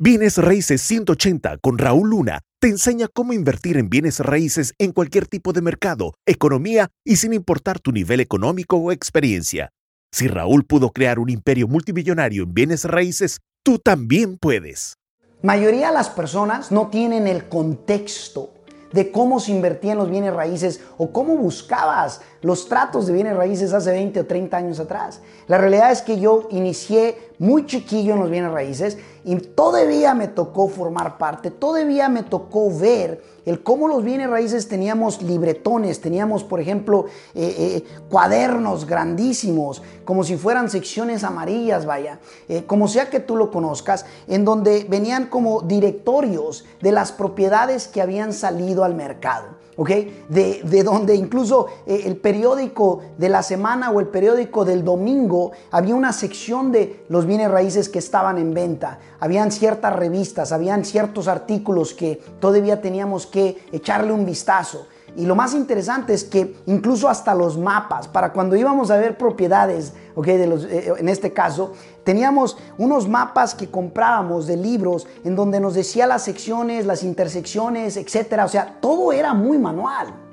Bienes Raíces 180 con Raúl Luna te enseña cómo invertir en bienes raíces en cualquier tipo de mercado, economía y sin importar tu nivel económico o experiencia. Si Raúl pudo crear un imperio multimillonario en bienes raíces, tú también puedes. Mayoría de las personas no tienen el contexto de cómo se invertía en los bienes raíces o cómo buscabas los tratos de bienes raíces hace 20 o 30 años atrás. La realidad es que yo inicié muy chiquillo en los bienes raíces y todavía me tocó formar parte, todavía me tocó ver el cómo los bienes raíces teníamos libretones, teníamos por ejemplo eh, eh, cuadernos grandísimos, como si fueran secciones amarillas, vaya, eh, como sea que tú lo conozcas, en donde venían como directorios de las propiedades que habían salido al mercado. ¿ok? De, de donde incluso el periódico de la semana o el periódico del domingo había una sección de los bienes raíces que estaban en venta. Habían ciertas revistas, habían ciertos artículos que todavía teníamos que echarle un vistazo. Y lo más interesante es que incluso hasta los mapas, para cuando íbamos a ver propiedades, okay, los, eh, en este caso, teníamos unos mapas que comprábamos de libros en donde nos decía las secciones, las intersecciones, etcétera. O sea, todo era muy manual.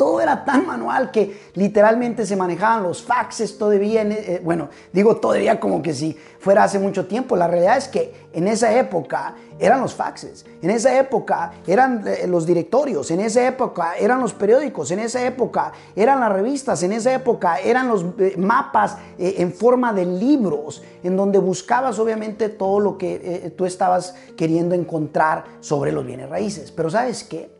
Todo era tan manual que literalmente se manejaban los faxes todavía. Eh, bueno, digo todavía como que si fuera hace mucho tiempo. La realidad es que en esa época eran los faxes, en esa época eran eh, los directorios, en esa época eran los periódicos, en esa época eran las revistas, en esa época eran los eh, mapas en forma de libros, en donde buscabas obviamente todo lo que tú estabas queriendo encontrar sobre los bienes raíces. Pero ¿sabes qué?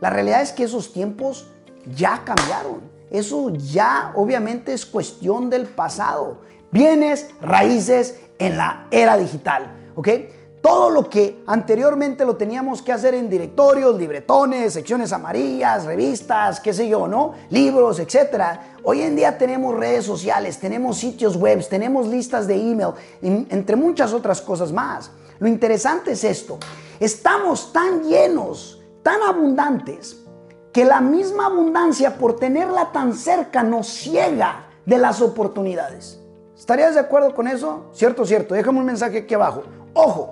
La realidad es que esos tiempos ya cambiaron. Eso ya obviamente es cuestión del pasado. Bienes, raíces en la era digital. ¿Ok? Todo lo que anteriormente lo teníamos que hacer en directorios, libretones, secciones amarillas, revistas, qué sé yo, ¿no? Libros, etcétera. Hoy en día tenemos redes sociales, tenemos sitios web, tenemos listas de email, entre muchas otras cosas más. Lo interesante es esto. Estamos tan llenos, tan abundantes, que la misma abundancia por tenerla tan cerca nos ciega de las oportunidades. ¿Estarías de acuerdo con eso? Cierto, cierto. Déjame un mensaje aquí abajo. Ojo,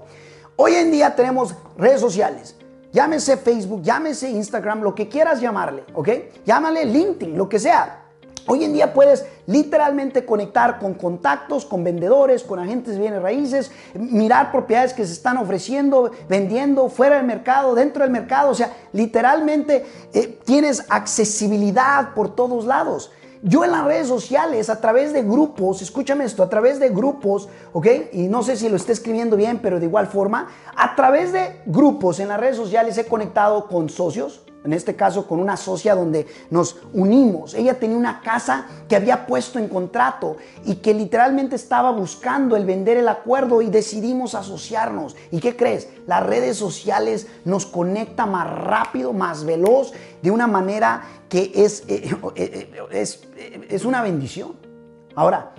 hoy en día tenemos redes sociales. Llámese Facebook, llámese Instagram, lo que quieras llamarle, ¿ok? Llámale LinkedIn, lo que sea. Hoy en día puedes literalmente conectar con contactos, con vendedores, con agentes bienes raíces, mirar propiedades que se están ofreciendo, vendiendo fuera del mercado, dentro del mercado. O sea, literalmente eh, tienes accesibilidad por todos lados. Yo en las redes sociales, a través de grupos, escúchame esto, a través de grupos, ¿ok? Y no sé si lo esté escribiendo bien, pero de igual forma, a través de grupos en las redes sociales he conectado con socios, en este caso con una socia donde nos unimos. Ella tenía una casa que había puesto en contrato y que literalmente estaba buscando el vender el acuerdo y decidimos asociarnos. ¿Y qué crees? Las redes sociales nos conecta más rápido, más veloz, de una manera que es, eh, eh, eh, es, es una bendición. Ahora,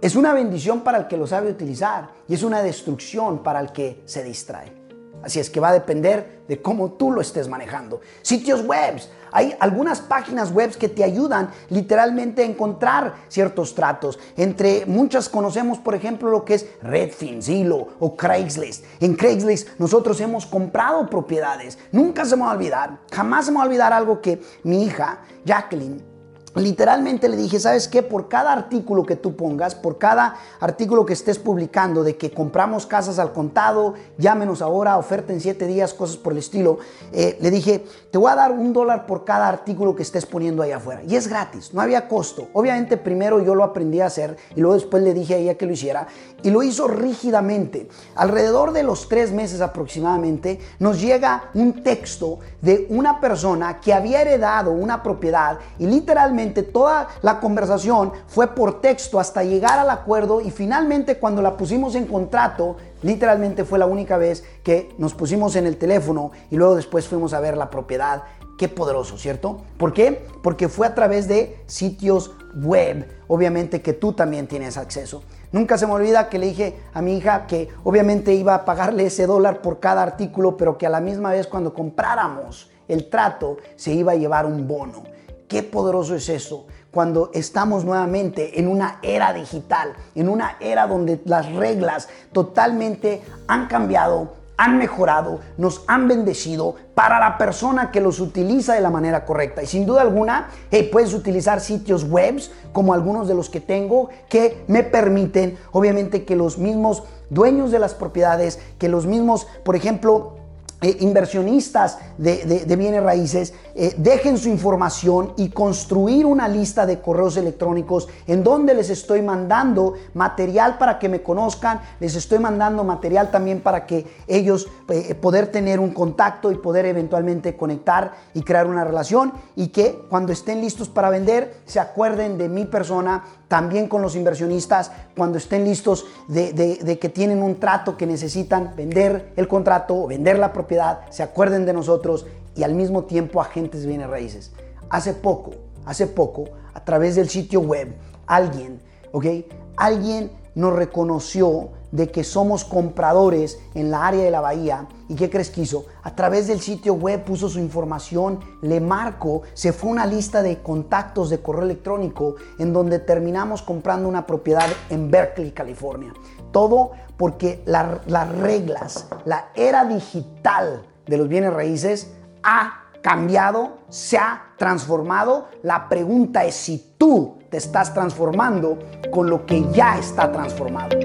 es una bendición para el que lo sabe utilizar y es una destrucción para el que se distrae. Así es que va a depender de cómo tú lo estés manejando. Sitios web. Hay algunas páginas web que te ayudan literalmente a encontrar ciertos tratos. Entre muchas conocemos, por ejemplo, lo que es Redfin, Zillow o Craigslist. En Craigslist nosotros hemos comprado propiedades. Nunca se me va a olvidar, jamás se me va a olvidar algo que mi hija, Jacqueline, Literalmente le dije, ¿sabes qué? Por cada artículo que tú pongas, por cada artículo que estés publicando de que compramos casas al contado, llámenos ahora, oferta en siete días, cosas por el estilo, eh, le dije, te voy a dar un dólar por cada artículo que estés poniendo ahí afuera. Y es gratis, no había costo. Obviamente primero yo lo aprendí a hacer y luego después le dije a ella que lo hiciera y lo hizo rígidamente. Alrededor de los tres meses aproximadamente nos llega un texto de una persona que había heredado una propiedad y literalmente toda la conversación fue por texto hasta llegar al acuerdo y finalmente cuando la pusimos en contrato, literalmente fue la única vez que nos pusimos en el teléfono y luego después fuimos a ver la propiedad. Qué poderoso, ¿cierto? ¿Por qué? Porque fue a través de sitios web, obviamente que tú también tienes acceso. Nunca se me olvida que le dije a mi hija que obviamente iba a pagarle ese dólar por cada artículo, pero que a la misma vez cuando compráramos el trato se iba a llevar un bono. Qué poderoso es eso cuando estamos nuevamente en una era digital, en una era donde las reglas totalmente han cambiado, han mejorado, nos han bendecido para la persona que los utiliza de la manera correcta. Y sin duda alguna, puedes utilizar sitios webs como algunos de los que tengo que me permiten, obviamente, que los mismos dueños de las propiedades, que los mismos, por ejemplo, eh, inversionistas de, bienes raíces eh, dejen su información y construir una lista de correos electrónicos en donde les estoy mandando material para que me conozcan, les estoy mandando material también para que ellos eh, poder tener un contacto y poder eventualmente conectar y crear una relación y que cuando estén listos para vender se acuerden de mi persona también con los inversionistas cuando estén listos de, que tienen un trato que necesitan vender el contrato o vender la propiedad, se acuerden de nosotros y al mismo tiempo agentes bienes raíces. Hace poco, hace poco, a través del sitio web, alguien, ¿ok? Alguien nos reconoció de que somos compradores en la área de la bahía. ¿Y qué crees que hizo? A través del sitio web puso su información, le marcó, se fue una lista de contactos de correo electrónico en donde terminamos comprando una propiedad en Berkeley, California. Todo porque las reglas, la era digital de los bienes raíces ha cambiado, se ha transformado. La pregunta es si tú te estás transformando con lo que ya está transformado.